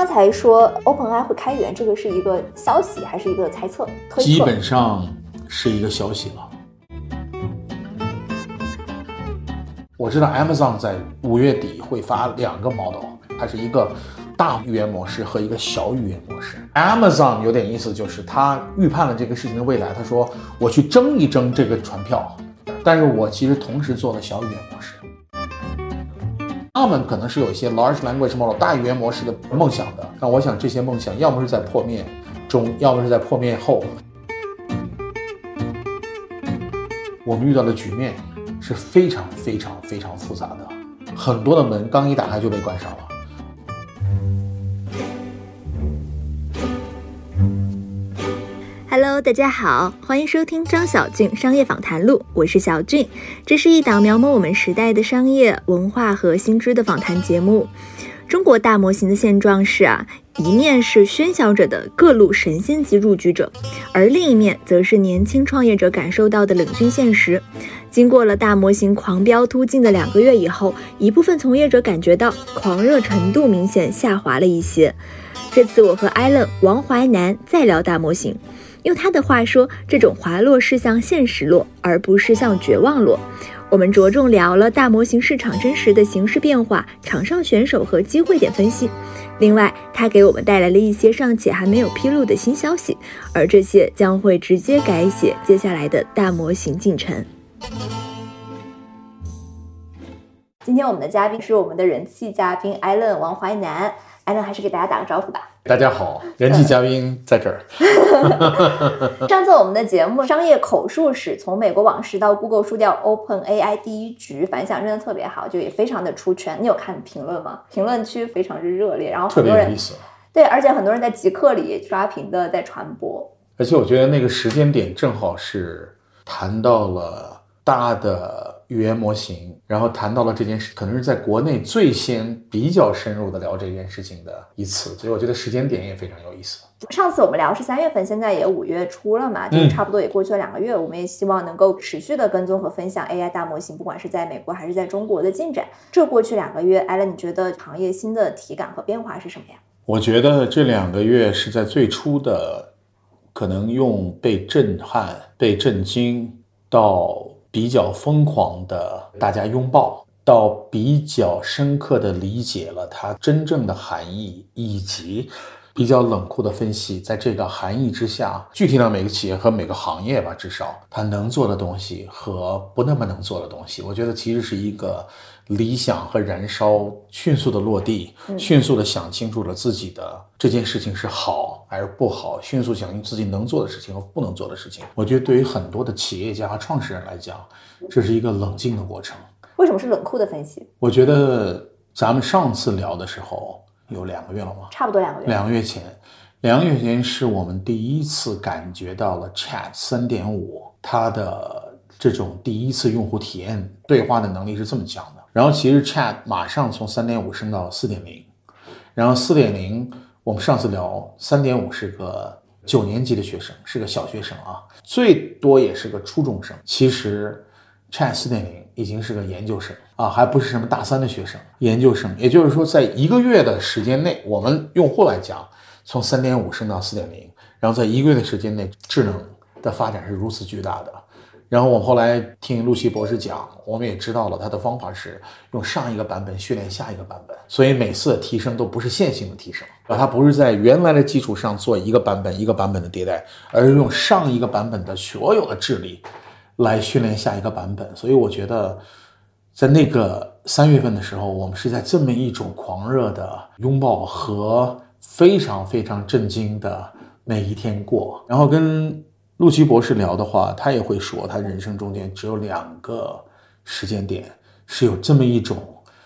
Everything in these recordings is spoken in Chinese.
刚才说 OpenAI 会开源，这个是一个消息还是一个猜测？基本上是一个消息了。我知道 Amazon 在五月底会发两个 model，它是一个大语言模式和一个小语言模式。Amazon 有点意思，就是他预判了这个事情的未来。他说我去争一争这个船票，但是我其实同时做了小语言模式。他们可能是有一些 large language model 大语言模式的梦想的，那我想这些梦想要么是在破灭中，要么是在破灭后。我们遇到的局面是非常非常非常复杂的，很多的门刚一打开就被关上了。Hello，大家好，欢迎收听张小俊商业访谈录，我是小俊。这是一档描摹我们时代的商业文化和新知的访谈节目。中国大模型的现状是啊，一面是喧嚣着的各路神仙级入局者，而另一面则是年轻创业者感受到的冷峻现实。经过了大模型狂飙突进的两个月以后，一部分从业者感觉到狂热程度明显下滑了一些。这次我和艾伦王淮南再聊大模型。用他的话说，这种滑落是向现实落，而不是向绝望落。我们着重聊了大模型市场真实的形势变化、场上选手和机会点分析。另外，他给我们带来了一些尚且还没有披露的新消息，而这些将会直接改写接下来的大模型进程。今天我们的嘉宾是我们的人气嘉宾艾伦王淮南，艾伦还是给大家打个招呼吧。大家好，人气嘉宾在这儿。上次我们的节目《商业口述史：从美国往事到 Google 输掉 OpenAI 第一局》，反响真的特别好，就也非常的出圈。你有看评论吗？评论区非常之热烈，然后特很多人别有意思。对，而且很多人在极客里刷屏的在传播。而且我觉得那个时间点正好是谈到了大的语言模型，然后谈到了这件事，可能是在国内最先比较深入的聊这件事情的一次，所以我觉得时间点也非常有意思。上次我们聊是三月份，现在也五月初了嘛，就嗯差不多也过去了两个月。我们也希望能够持续的跟踪和分享 AI 大模型，不管是在美国还是在中国的进展。这过去两个月，艾伦，你觉得行业新的体感和变化是什么呀？我觉得这两个月是在最初的，可能用被震撼、被震惊，到比较疯狂的大家拥抱，到比较深刻的理解了它真正的含义，以及比较冷酷的分析，在这个含义之下，具体到每个企业和每个行业吧，至少它能做的东西和不那么能做的东西，我觉得其实是一个理想和燃烧迅速的落地，迅速的想清楚了自己的这件事情是好还是不好，迅速想清自己能做的事情和不能做的事情。我觉得对于很多的企业家和创始人来讲，这是一个冷静的过程。为什么是冷酷的分析？我觉得咱们上次聊的时候有两个月了吗？差不多两个月。两个月前，两个月前是我们第一次感觉到了 Chat 三点五它的这种第一次用户体验对话的能力是这么强的。然后其实 Chat 马上从三点五升到四点零，然后四点零我们上次聊三点五是个九年级的学生，是个小学生啊，最多也是个初中生。其实 Chat 四点零已经是个研究生啊，还不是什么大三的学生，研究生。也就是说，在一个月的时间内，我们用户来讲，从三点五升到四点零，然后在一个月的时间内，智能的发展是如此巨大的。然后我后来听陆奇博士讲，我们也知道了他的方法是用上一个版本训练下一个版本，所以每次的提升都不是线性的提升，而它不是在原来的基础上做一个版本一个版本的迭代，而是用上一个版本的所有的智力来训练下一个版本。所以我觉得，在那个三月份的时候，我们是在这么一种狂热的拥抱和非常非常震惊的每一天过，然后跟。陆琪博士聊的话，他也会说，他人生中间只有两个时间点是有这么一种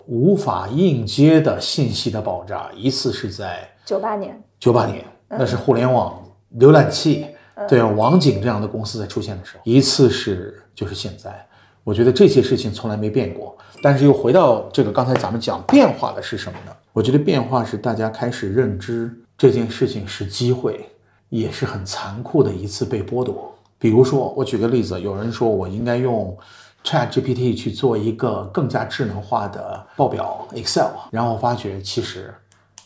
无法应接的信息的爆炸。一次是在九八年，九八年，那是互联网浏览器，对网景这样的公司在出现的时候；一次是就是现在。我觉得这些事情从来没变过。但是又回到这个刚才咱们讲变化的是什么呢？我觉得变化是大家开始认知这件事情是机会。也是很残酷的一次被剥夺。比如说，我举个例子，有人说我应该用 Chat GPT 去做一个更加智能化的报表 Excel，然后发觉其实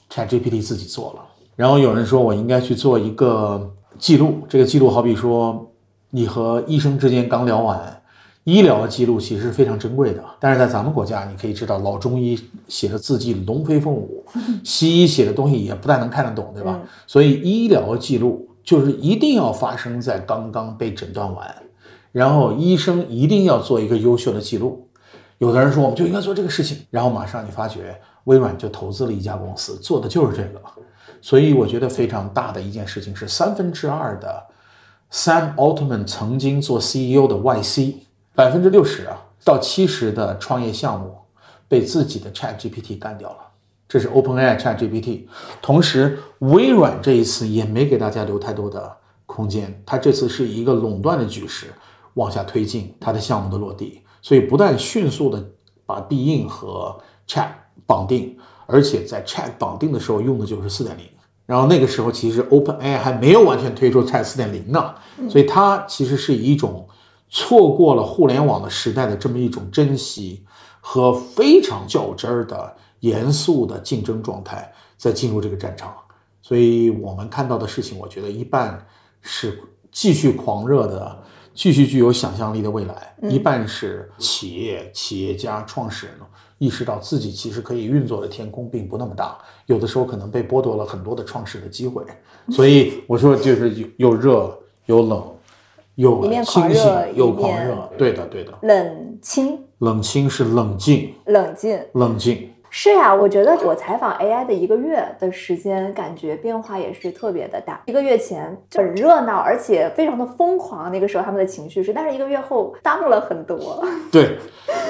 ChatGPT 自己做了。然后有人说我应该去做一个记录，这个记录好比说你和医生之间刚聊完，医疗的记录其实是非常珍贵的。但是在咱们国家，你可以知道老中医写的字迹龙飞凤舞，西医写的东西也不太能看得懂，对吧？所以医疗记录就是一定要发生在刚刚被诊断完，然后医生一定要做一个优秀的记录。有的人说我们就应该做这个事情，然后马上你发觉微软就投资了一家公司，做的就是这个。所以我觉得非常大的一件事情是，三分之二的 Sam Altman 曾经做 CEO 的 YC，百分之六十啊到七十的创业项目被自己的 ChatGPT 干掉了。这是 OpenAI ChatGPT。同时，微软这一次也没给大家留太多的空间，它这次是一个垄断的局势往下推进它的项目的落地，所以不但迅速的把必应和 Chat 绑定。而且在 Chat 绑定的时候用的就是四点零，然后那个时候其实 OpenAI 还没有完全推出 Chat 四点零呢，所以它其实是以一种错过了互联网的时代的这么一种珍惜和非常较真儿的严肃的竞争状态在进入这个战场，所以我们看到的事情，我觉得一半是继续狂热的、继续具有想象力的未来，一半是企业、企业家、创始人。意识到自己其实可以运作的天空并不那么大，有的时候可能被剥夺了很多的创始的机会。所以我说就是又热又冷，又清醒有狂热。对的，对的。冷清，冷清是冷静，冷静，冷静。是呀，我觉得我采访 AI 的一个月的时间，感觉变化也是特别的大。一个月前很热闹，而且非常的疯狂，那个时候他们的情绪是，但是一个月后淡了很多。对，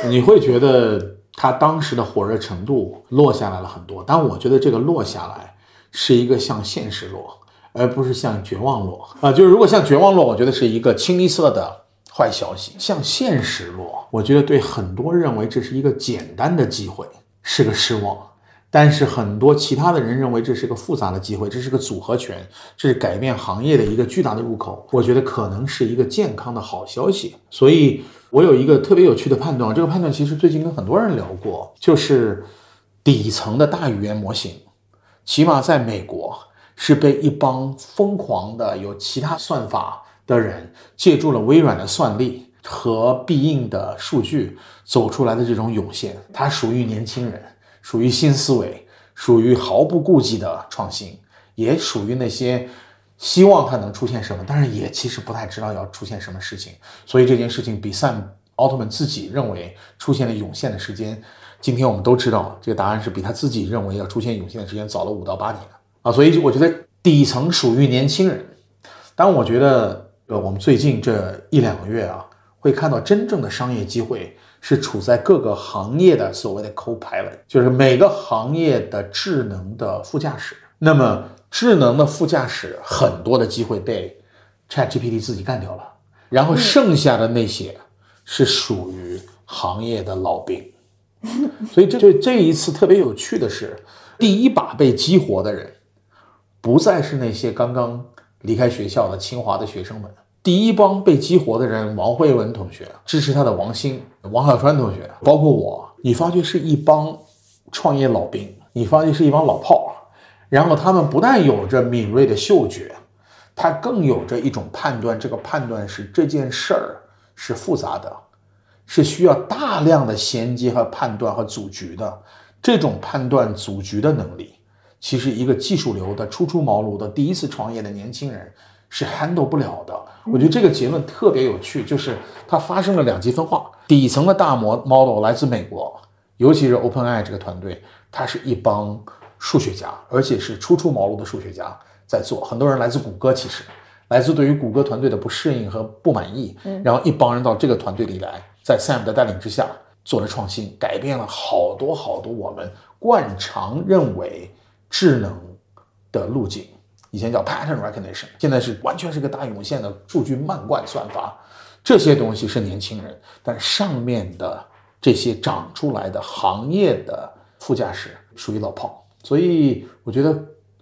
你会觉得。他当时的火热程度落下来了很多，但我觉得这个落下来是一个向现实落，而不是向绝望落啊。就是如果向绝望落，我觉得是一个清一色的坏消息；向现实落，我觉得对很多认为这是一个简单的机会是个失望。但是很多其他的人认为这是个复杂的机会，这是个组合拳，这是改变行业的一个巨大的入口。我觉得可能是一个健康的好消息。所以我有一个特别有趣的判断，这个判断其实最近跟很多人聊过，就是底层的大语言模型，起码在美国是被一帮疯狂的有其他算法的人借助了微软的算力和必应的数据走出来的这种涌现，它属于年轻人。属于新思维，属于毫不顾忌的创新，也属于那些希望它能出现什么，但是也其实不太知道要出现什么事情。所以这件事情比 Sam Altman 自己认为出现了涌现的时间，今天我们都知道，这个答案是比他自己认为要出现涌现的时间早了五到八年啊。所以我觉得底层属于年轻人，但我觉得呃，我们最近这一两个月啊，会看到真正的商业机会。是处在各个行业的所谓的 co-pilot，就是每个行业的智能的副驾驶。那么智能的副驾驶很多的机会被 ChatGPT 自己干掉了，然后剩下的那些是属于行业的老兵。所以这就这一次特别有趣的是，第一把被激活的人，不再是那些刚刚离开学校的清华的学生们。第一帮被激活的人，王慧文同学支持他的王兴、王小川同学，包括我，你发觉是一帮创业老兵，你发觉是一帮老炮儿。然后他们不但有着敏锐的嗅觉，他更有着一种判断。这个判断是这件事儿是复杂的，是需要大量的衔接和判断和组局的。这种判断组局的能力，其实一个技术流的初出茅庐的第一次创业的年轻人。是 handle 不了的。我觉得这个结论特别有趣，就是它发生了两极分化。底层的大模 model 来自美国，尤其是 OpenAI 这个团队，它是一帮数学家，而且是初出茅庐的数学家在做。很多人来自谷歌，其实来自对于谷歌团队的不适应和不满意，然后一帮人到这个团队里来，在 Sam 的带领之下做了创新，改变了好多好多我们惯常认为智能的路径。以前叫 pattern recognition，现在是完全是个大涌现的数据漫灌算法，这些东西是年轻人，但上面的这些长出来的行业的副驾驶属于老炮，所以我觉得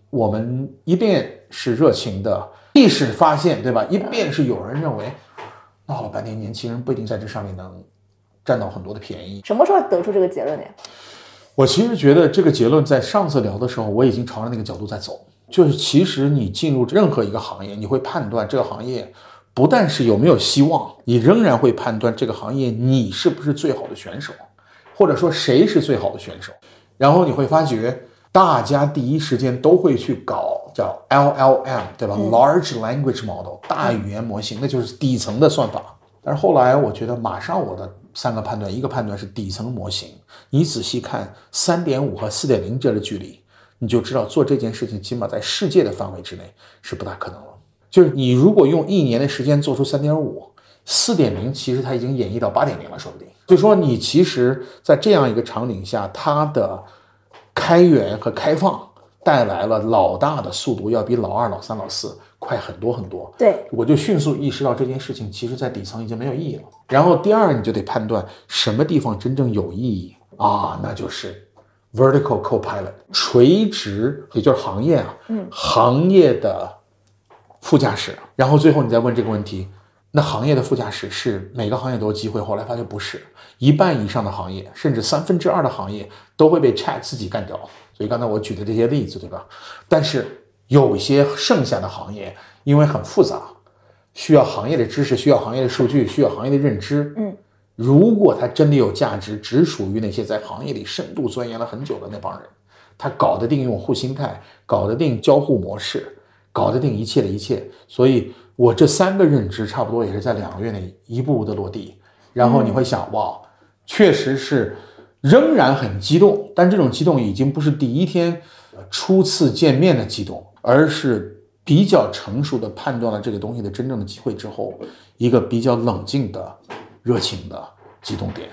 我们一边是热情的历史发现，对吧？一边是有人认为闹了半天，年轻人不一定在这上面能占到很多的便宜。什么时候得出这个结论的呀？我其实觉得这个结论在上次聊的时候，我已经朝着那个角度在走。就是其实你进入任何一个行业，你会判断这个行业不但是有没有希望，你仍然会判断这个行业你是不是最好的选手，或者说谁是最好的选手。然后你会发觉，大家第一时间都会去搞叫 LLM，对吧？Large Language Model，大语言模型，那就是底层的算法。但是后来我觉得，马上我的三个判断，一个判断是底层模型，你仔细看三点五和四点零这的距离，你就知道做这件事情，起码在世界的范围之内是不大可能了。就是你如果用一年的时间做出三点五、四点零，其实它已经演绎到八点零了，说不定。就说你其实，在这样一个场景下，它的开源和开放带来了老大的速度，要比老二、老三、老四快很多很多。对，我就迅速意识到这件事情，其实在底层已经没有意义了。然后第二，你就得判断什么地方真正有意义啊，那就是 vertical copilot，垂直，也就是行业啊，嗯，行业的副驾驶。然后最后你再问这个问题。那行业的副驾驶是每个行业都有机会，后来发现不是，一半以上的行业，甚至三分之二的行业都会被 Chat 自己干掉。所以刚才我举的这些例子，对吧？但是有些剩下的行业，因为很复杂，需要行业的知识，需要行业的数据，需要行业的认知。嗯，如果它真的有价值，只属于那些在行业里深度钻研了很久的那帮人，他搞得定用户心态，搞得定交互模式，搞得定一切的一切。所以。我这三个认知差不多也是在两个月内一步步的落地，然后你会想，哇，确实是仍然很激动，但这种激动已经不是第一天初次见面的激动，而是比较成熟的判断了这个东西的真正的机会之后，一个比较冷静的热情的激动点。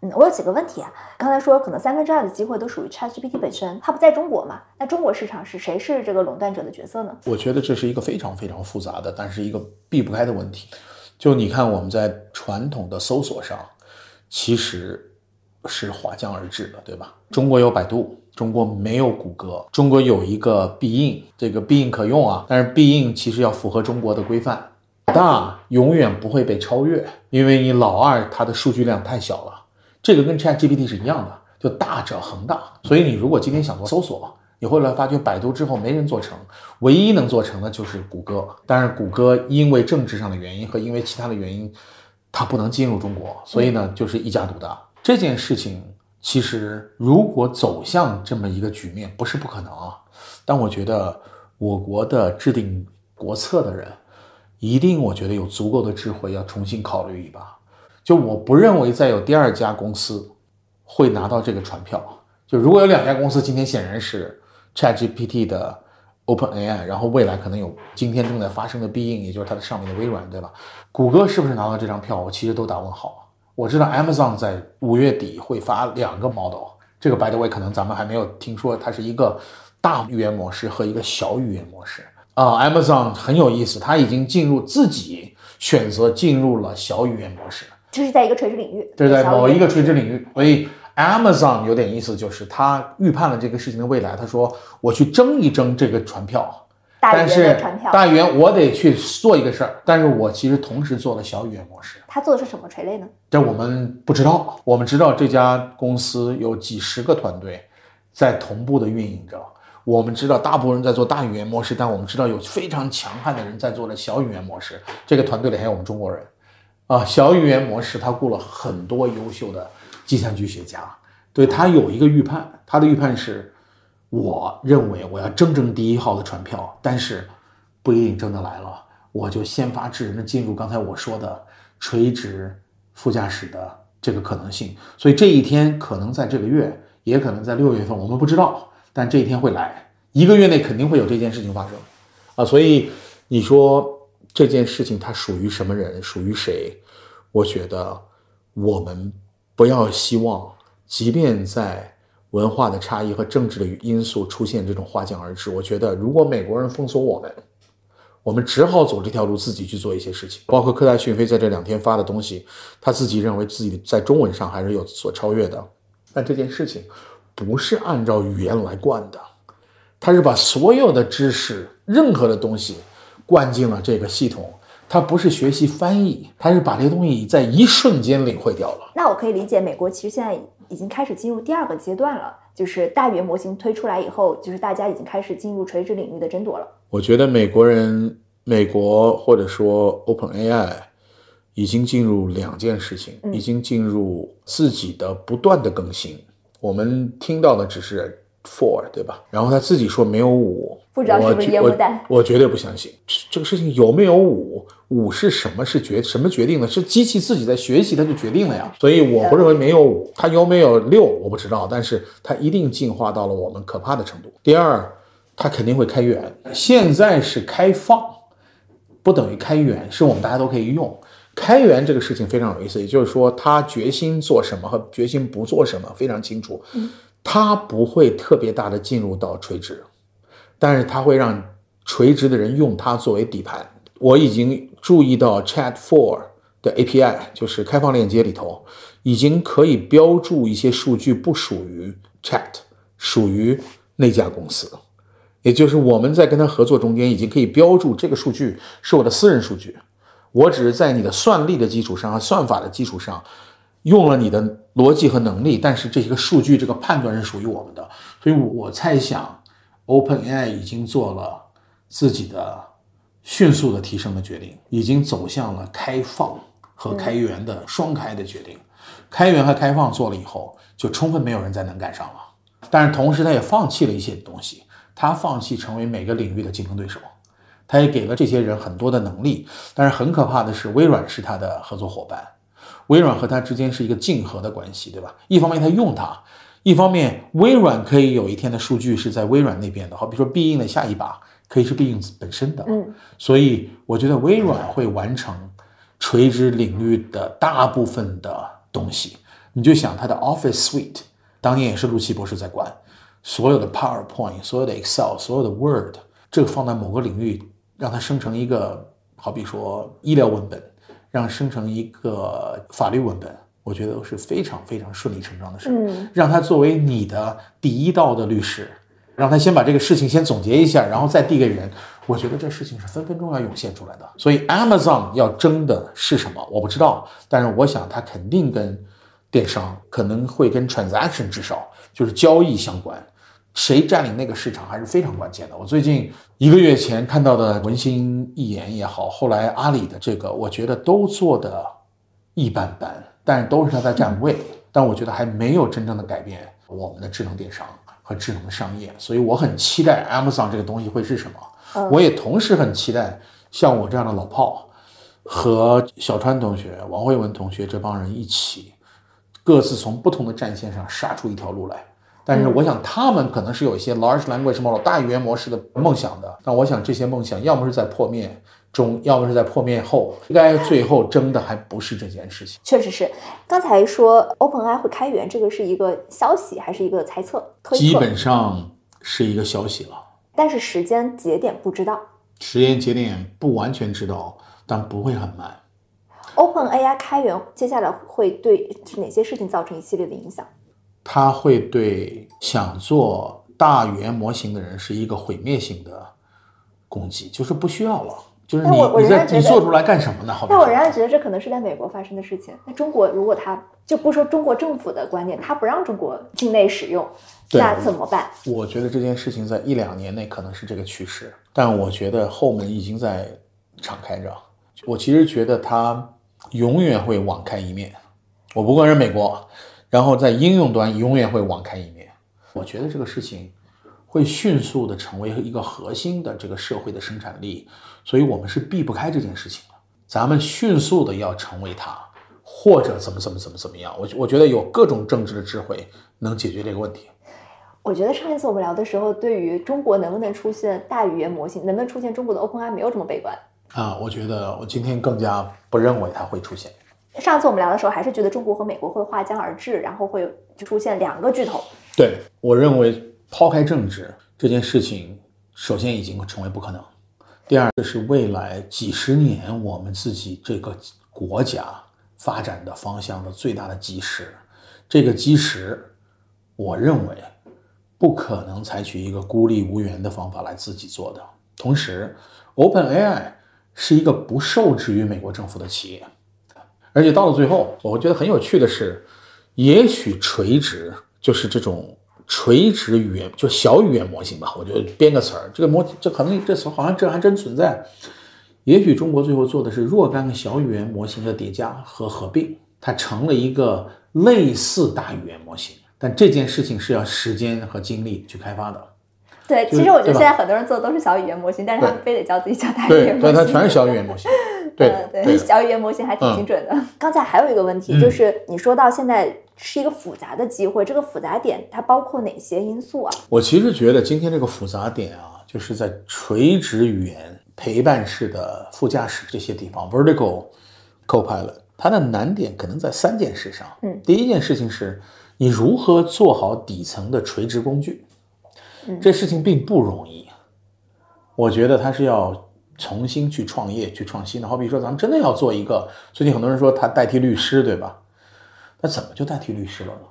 嗯，我有几个问题啊。刚才说可能三分之二的机会都属于 ChatGPT 本身，它不在中国嘛？那中国市场是谁是这个垄断者的角色呢？我觉得这是一个非常非常复杂的，但是一个避不开的问题。就你看我们在传统的搜索上，其实是划降而至的，对吧？中国有百度，中国没有谷歌，中国有一个必应，这个必应可用啊，但是必应其实要符合中国的规范，大永远不会被超越，因为你老二它的数据量太小了。这个跟 Chat GPT 是一样的，就大者恒大。所以你如果今天想做搜索，你会来发觉百度之后没人做成，唯一能做成的就是谷歌。但是谷歌因为政治上的原因和因为其他的原因，它不能进入中国，所以呢就是一家独大。这件事情其实如果走向这么一个局面，不是不可能啊。但我觉得我国的制定国策的人，一定我觉得有足够的智慧，要重新考虑一把。就我不认为再有第二家公司会拿到这个船票。就如果有两家公司，今天显然是 ChatGPT 的 OpenAI，然后未来可能有今天正在发生的必应，也就是它的上面的微软，对吧？谷歌是不是拿到这张票？我其实都打问号。我知道 Amazon 在五月底会发两个 model，这个 by the way 可能咱们还没有听说，它是一个大语言模式和一个小语言模式啊。Amazon 很有意思，它已经进入自己选择进入了小语言模式。这是在一个垂直领域，这是在某一个垂直领域，所以 Amazon 有点意思，就是他预判了这个事情的未来。他说：“我去争一争这个船票，但是大语言我得去做一个事儿，但是我其实同时做了小语言模式。他做的是什么垂类呢？这我们不知道。我们知道这家公司有几十个团队在同步的运营着。我们知道大部分人在做大语言模式，但我们知道有非常强悍的人在做的小语言模式。这个团队里还有我们中国人。”啊，小语言模式，他雇了很多优秀的计算机学家，对他有一个预判，他的预判是，我认为我要争争第一号的船票，但是不一定争得来了，我就先发制人的进入刚才我说的垂直副驾驶的这个可能性，所以这一天可能在这个月，也可能在六月份，我们不知道，但这一天会来，一个月内肯定会有这件事情发生，啊，所以你说。这件事情它属于什么人，属于谁？我觉得我们不要希望，即便在文化的差异和政治的因素出现这种划降而至。我觉得如果美国人封锁我们，我们只好走这条路，自己去做一些事情。包括科大讯飞在这两天发的东西，他自己认为自己在中文上还是有所超越的。但这件事情不是按照语言来灌的，他是把所有的知识，任何的东西。灌进了这个系统，他不是学习翻译，他是把这些东西在一瞬间领会掉了。那我可以理解，美国其实现在已经开始进入第二个阶段了，就是大语言模型推出来以后，就是大家已经开始进入垂直领域的争夺了。我觉得美国人，美国或者说 OpenAI 已经进入两件事情，已经进入自己的不断的更新。我们听到的只是 Four，对吧？然后他自己说没有五，不知道是不是烟雾弹。我绝对不相信这个事情有没有五，五是什么是决什么决定的？是机器自己在学习，它就决定了呀。所以我不认为没有五，它有没有六我不知道，但是它一定进化到了我们可怕的程度。第二，它肯定会开源。现在是开放，不等于开源，是我们大家都可以用。开源这个事情非常有意思，也就是说，他决心做什么和决心不做什么非常清楚。它不会特别大的进入到垂直，但是它会让垂直的人用它作为底盘。我已经注意到 Chat Four 的 API，就是开放链接里头，已经可以标注一些数据不属于 Chat，属于那家公司。也就是我们在跟他合作中间，已经可以标注这个数据是我的私人数据，我只是在你的算力的基础上算法的基础上。用了你的逻辑和能力，但是这些个数据这个判断是属于我们的，所以我猜想，OpenAI 已经做了自己的迅速的提升的决定，已经走向了开放和开源的双开的决定。开源和开放做了以后，就充分没有人再能赶上了。但是同时，他也放弃了一些东西，他放弃成为每个领域的竞争对手，他也给了这些人很多的能力。但是很可怕的是，微软是他的合作伙伴。微软和它之间是一个竞合的关系，对吧？一方面它用它，一方面微软可以有一天的数据是在微软那边的，好比说必应的下一把可以是必应本身的，嗯，所以我觉得微软会完成垂直领域的大部分的东西。你就想它的 Office Suite，当年也是陆奇博士在管，所有的 PowerPoint、所有的 Excel、所有的 Word，这个放在某个领域，让它生成一个，好比说医疗文本。让生成一个法律文本，我觉得都是非常非常顺理成章的事。嗯，让他作为你的第一道的律师，让他先把这个事情先总结一下，然后再递给人。我觉得这事情是分分钟要涌现出来的。所以 Amazon 要争的是什么？我不知道，但是我想它肯定跟电商可能会跟 transaction 至少就是交易相关。谁占领那个市场还是非常关键的。我最近一个月前看到的文心一言也好，后来阿里的这个，我觉得都做的一般般，但是都是他在占位。但我觉得还没有真正的改变我们的智能电商和智能的商业，所以我很期待 Amazon 这个东西会是什么。我也同时很期待像我这样的老炮和小川同学、王慧文同学这帮人一起，各自从不同的战线上杀出一条路来。但是我想，他们可能是有一些 large language model 大语言模式的梦想的。但我想，这些梦想要么是在破灭中，要么是在破灭后。应该最后争的还不是这件事情。确实是，刚才说 OpenAI 会开源，这个是一个消息还是一个猜测？推测？基本上是一个消息了。但是时间节点不知道。时间节点不完全知道，但不会很慢。OpenAI 开源接下来会对哪些事情造成一系列的影响？它会对想做大语言模型的人是一个毁灭性的攻击，就是不需要了。就是你你在你做出来干什么呢？好但我仍然觉得这可能是在美国发生的事情。那中国如果他就不说中国政府的观点，他不让中国境内使用，那怎么办？我觉得这件事情在一两年内可能是这个趋势，但我觉得后门已经在敞开着。我其实觉得它永远会网开一面。我不管是美国。然后在应用端永远会网开一面，我觉得这个事情会迅速的成为一个核心的这个社会的生产力，所以我们是避不开这件事情的。咱们迅速的要成为它，或者怎么怎么怎么怎么样，我我觉得有各种政治的智慧能解决这个问题。我觉得上一次我们聊的时候，对于中国能不能出现大语言模型，能不能出现中国的 OpenAI 没有这么悲观啊。我觉得我今天更加不认为它会出现。上次我们聊的时候，还是觉得中国和美国会划江而治，然后会就出现两个巨头。对我认为，抛开政治这件事情，首先已经成为不可能。第二，这是未来几十年我们自己这个国家发展的方向的最大的基石。这个基石，我认为不可能采取一个孤立无援的方法来自己做的。同时，OpenAI 是一个不受制于美国政府的企业。而且到了最后，我觉得很有趣的是，也许垂直就是这种垂直语言，就小语言模型吧。我就编个词儿，这个模这可能这词好像这还真存在。也许中国最后做的是若干个小语言模型的叠加和合并，它成了一个类似大语言模型。但这件事情是要时间和精力去开发的。对，其实我觉得现在很多人做的都是小语言模型，但是他们非得叫自己叫大语言模型。对，它全是小语言模型。对对，小语言模型还挺精准的。刚才还有一个问题，就是你说到现在是一个复杂的机会，这个复杂点它包括哪些因素啊？我其实觉得今天这个复杂点啊，就是在垂直语言陪伴式的副驾驶这些地方，vertical copilot，它的难点可能在三件事上。嗯，第一件事情是你如何做好底层的垂直工具。这事情并不容易，我觉得他是要重新去创业、去创新的。好比说，咱们真的要做一个，最近很多人说他代替律师，对吧？那怎么就代替律师了呢？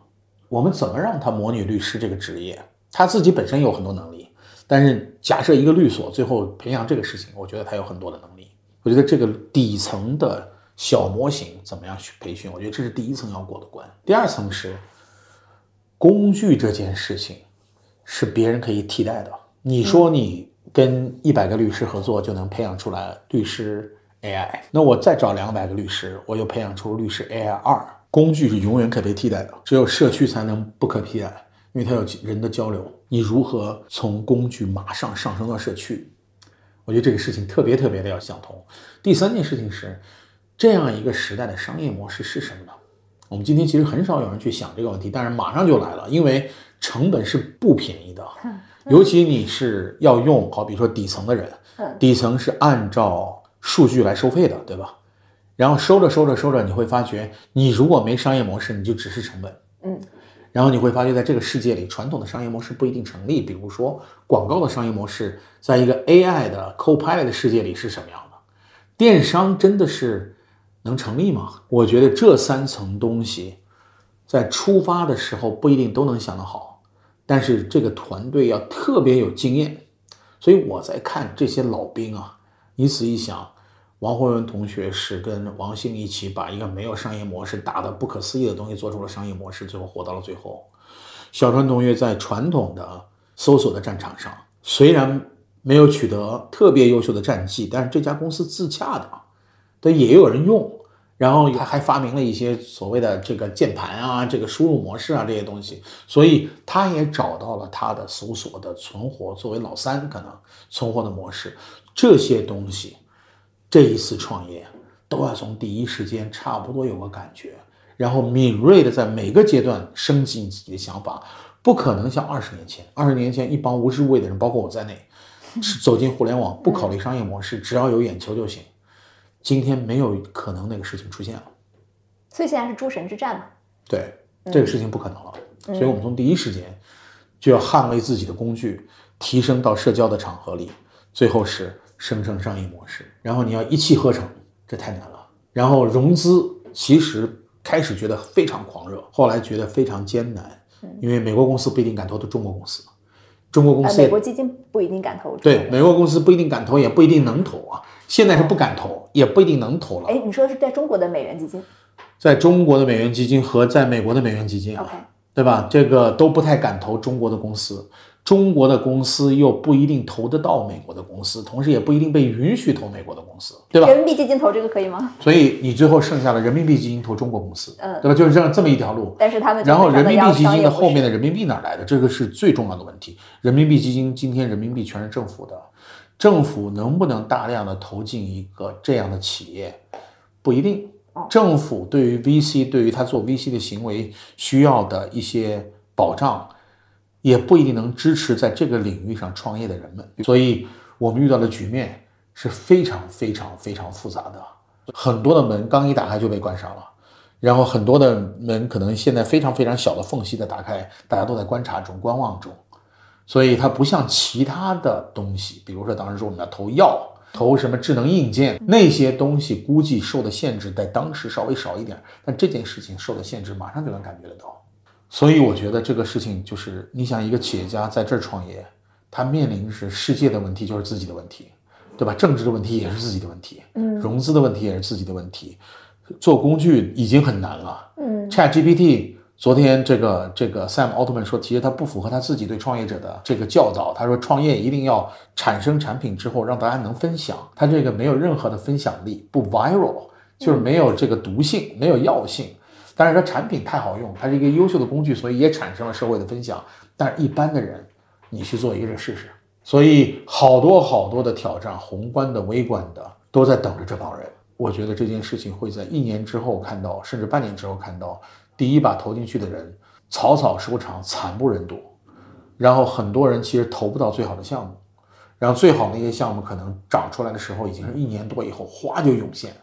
我们怎么让他模拟律师这个职业？他自己本身有很多能力，但是假设一个律所最后培养这个事情，我觉得他有很多的能力。我觉得这个底层的小模型怎么样去培训？我觉得这是第一层要过的关。第二层是工具这件事情。是别人可以替代的。你说你跟一百个律师合作就能培养出来律师 AI，那我再找两百个律师，我又培养出律师 AI 二。工具是永远可被替代的，只有社区才能不可替代，因为它有人的交流。你如何从工具马上上升到社区？我觉得这个事情特别特别的要想通。第三件事情是，这样一个时代的商业模式是什么呢？我们今天其实很少有人去想这个问题，但是马上就来了，因为。成本是不便宜的，尤其你是要用，好比说底层的人，底层是按照数据来收费的，对吧？然后收着收着收着，你会发觉，你如果没商业模式，你就只是成本。嗯，然后你会发觉，在这个世界里，传统的商业模式不一定成立。比如说，广告的商业模式，在一个 AI 的 Copilot 的世界里是什么样的？电商真的是能成立吗？我觉得这三层东西，在出发的时候不一定都能想得好。但是这个团队要特别有经验，所以我在看这些老兵啊。你仔细想，王慧文同学是跟王兴一起把一个没有商业模式、大的不可思议的东西做出了商业模式，最后活到了最后。小川同学在传统的搜索的战场上，虽然没有取得特别优秀的战绩，但是这家公司自洽的，但也有人用。然后他还发明了一些所谓的这个键盘啊，这个输入模式啊这些东西，所以他也找到了他的搜索的存活作为老三可能存活的模式。这些东西，这一次创业都要从第一时间差不多有个感觉，然后敏锐的在每个阶段升级你自己的想法，不可能像二十年前，二十年前一帮无知无畏的人，包括我在内，走进互联网不考虑商业模式，只要有眼球就行。今天没有可能那个事情出现了，所以现在是诸神之战嘛？对，这个事情不可能了。所以我们从第一时间就要捍卫自己的工具，提升到社交的场合里，最后是生成商业模式。然后你要一气呵成，这太难了。然后融资其实开始觉得非常狂热，后来觉得非常艰难，因为美国公司不一定敢投的中国公司，中国公司美国基金不一定敢投，对，美国公司不一定敢投，也不一定能投啊。现在是不敢投，也不一定能投了。哎，你说是在中国的美元基金，在中国的美元基金和在美国的美元基金，OK，对吧？这个都不太敢投中国的公司，中国的公司又不一定投得到美国的公司，同时也不一定被允许投美国的公司，对吧？人民币基金投这个可以吗？所以你最后剩下了人民币基金投中国公司，嗯，对吧？就是这样这么一条路。但是他们然后人民币基金的后面的人民币哪来的？这个是最重要的问题。人民币基金今天人民币全是政府的。政府能不能大量的投进一个这样的企业，不一定。政府对于 VC，对于他做 VC 的行为需要的一些保障，也不一定能支持在这个领域上创业的人们。所以，我们遇到的局面是非常非常非常复杂的。很多的门刚一打开就被关上了，然后很多的门可能现在非常非常小的缝隙的打开，大家都在观察中、观望中。所以它不像其他的东西，比如说当时说我们要投药、投什么智能硬件那些东西，估计受的限制在当时稍微少一点，但这件事情受的限制马上就能感觉得到。所以我觉得这个事情就是，你想一个企业家在这儿创业，他面临是世界的问题，就是自己的问题，对吧？政治的问题也是自己的问题，嗯，融资的问题也是自己的问题，做工具已经很难了，嗯，ChatGPT。昨天这个这个 Sam Altman 说，其实他不符合他自己对创业者的这个教导。他说，创业一定要产生产品之后让大家能分享，他这个没有任何的分享力，不 viral，就是没有这个毒性，没有药性。但是它产品太好用，它是一个优秀的工具，所以也产生了社会的分享。但是一般的人，你去做一个试试。所以好多好多的挑战，宏观的、微观的，都在等着这帮人。我觉得这件事情会在一年之后看到，甚至半年之后看到。第一把投进去的人草草收场，惨不忍睹。然后很多人其实投不到最好的项目，然后最好那些项目可能长出来的时候已经是一年多以后，哗就涌现。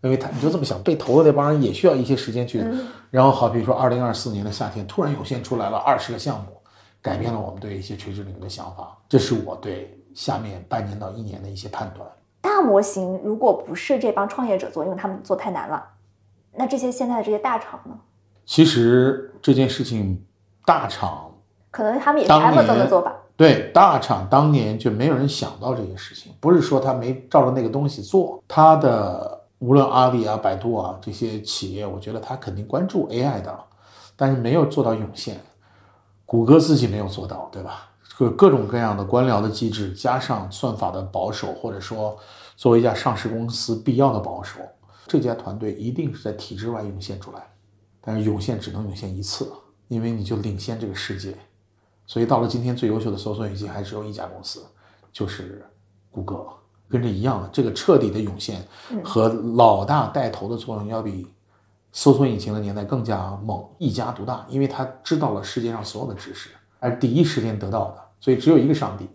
因为他你就这么想，被投的那帮人也需要一些时间去。然后好比说，二零二四年的夏天突然涌现出来了二十个项目，改变了我们对一些垂直领域的想法。这是我对下面半年到一年的一些判断。大模型如果不是这帮创业者做，因为他们做太难了，那这些现在的这些大厂呢？其实这件事情，大厂可能他们也是 Amazon 的做法。对，大厂当年就没有人想到这些事情，不是说他没照着那个东西做。他的无论阿里啊、百度啊这些企业，我觉得他肯定关注 AI 的，但是没有做到涌现。谷歌自己没有做到，对吧？各各种各样的官僚的机制，加上算法的保守，或者说作为一家上市公司必要的保守，这家团队一定是在体制外涌现出来。但是涌现只能涌现一次，因为你就领先这个世界，所以到了今天最优秀的搜索引擎还只有一家公司，就是谷歌，跟这一样的这个彻底的涌现和老大带头的作用要比搜索引擎的年代更加猛，一家独大，因为他知道了世界上所有的知识，而第一时间得到的，所以只有一个上帝，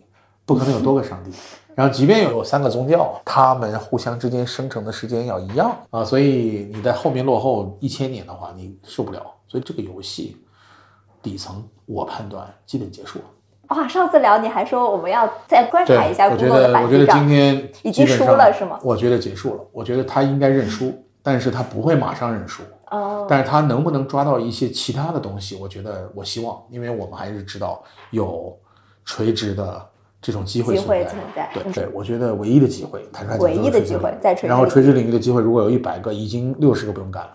不可能有多个上帝。然后，即便有三个宗教，他们互相之间生成的时间要一样啊，所以你在后面落后一千年的话，你受不了。所以这个游戏底层，我判断基本结束了。哇，上次聊你还说我们要再观察一下。我觉得，我觉得今天已经输了是吗？我觉得结束了。我觉得他应该认输，但是他不会马上认输。哦。但是他能不能抓到一些其他的东西？我觉得我希望，因为我们还是知道有垂直的。这种机会存在，对对，我觉得唯一的机会，坦率讲唯一的机会在垂直，然后垂直领域的机会，如果有一百个，已经六十个不用干了。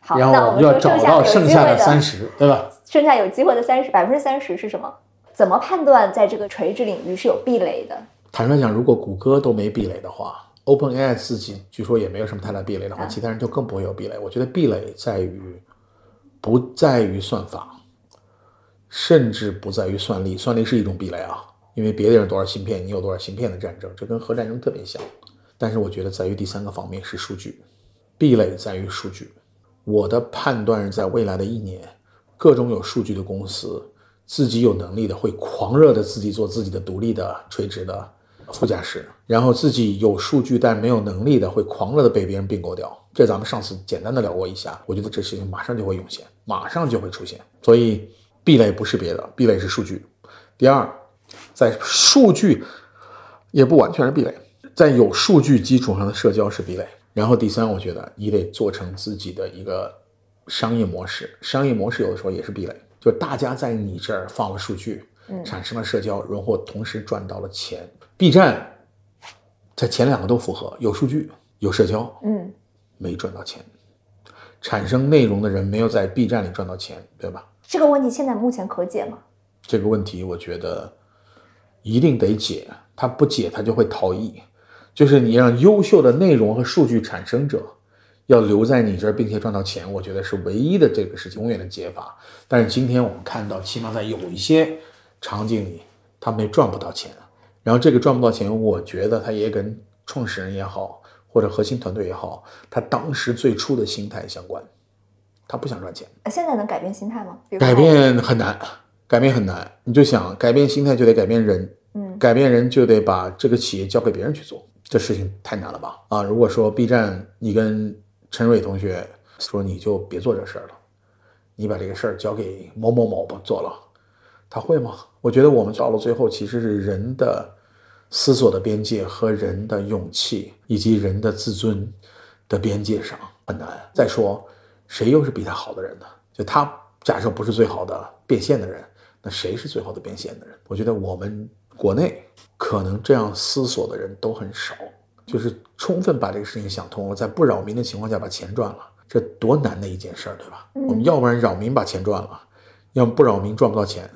好，然后我们要找到剩下的三十，对吧？剩下有机会的三十，百分之三十是什么？怎么判断在这个垂直领域是有壁垒的？坦率讲，如果谷歌都没壁垒的话，OpenAI 自己据说也没有什么太大壁垒的话，其他人就更不会有壁垒。我觉得壁垒在于不在于算法，甚至不在于算力，算力是一种壁垒啊。因为别的人多少芯片，你有多少芯片的战争，这跟核战争特别像。但是我觉得在于第三个方面是数据，壁垒在于数据。我的判断是在未来的一年，各种有数据的公司，自己有能力的会狂热的自己做自己的独立的垂直的副驾驶，然后自己有数据但没有能力的会狂热的被别人并购掉。这咱们上次简单的聊过一下，我觉得这事情马上就会涌现，马上就会出现。所以壁垒不是别的，壁垒是数据。第二。在数据也不完全是壁垒，在有数据基础上的社交是壁垒。然后第三，我觉得你得做成自己的一个商业模式，商业模式有的时候也是壁垒，就大家在你这儿放了数据，产生了社交，然后同时赚到了钱。B 站在前两个都符合，有数据有社交，嗯，没赚到钱，产生内容的人没有在 B 站里赚到钱，对吧？这个问题现在目前可解吗？这个问题，我觉得。一定得解，他不解他就会逃逸。就是你让优秀的内容和数据产生者要留在你这儿，并且赚到钱，我觉得是唯一的这个是永远的解法。但是今天我们看到，起码在有一些场景里，他们赚不到钱。然后这个赚不到钱，我觉得他也跟创始人也好，或者核心团队也好，他当时最初的心态相关。他不想赚钱。现在能改变心态吗？改变很难。改变很难，你就想改变心态就得改变人，嗯，改变人就得把这个企业交给别人去做，这事情太难了吧？啊，如果说 B 站你跟陈蕊同学说你就别做这事儿了，你把这个事儿交给某某某吧做了，他会吗？我觉得我们到了最后其实是人的思索的边界和人的勇气以及人的自尊的边界上很难。再说谁又是比他好的人呢？就他假设不是最好的变现的人。那谁是最好的变现的人？我觉得我们国内可能这样思索的人都很少，就是充分把这个事情想通了，在不扰民的情况下把钱赚了，这多难的一件事儿，对吧？我们要不然扰民把钱赚了，要么不扰民赚不到钱，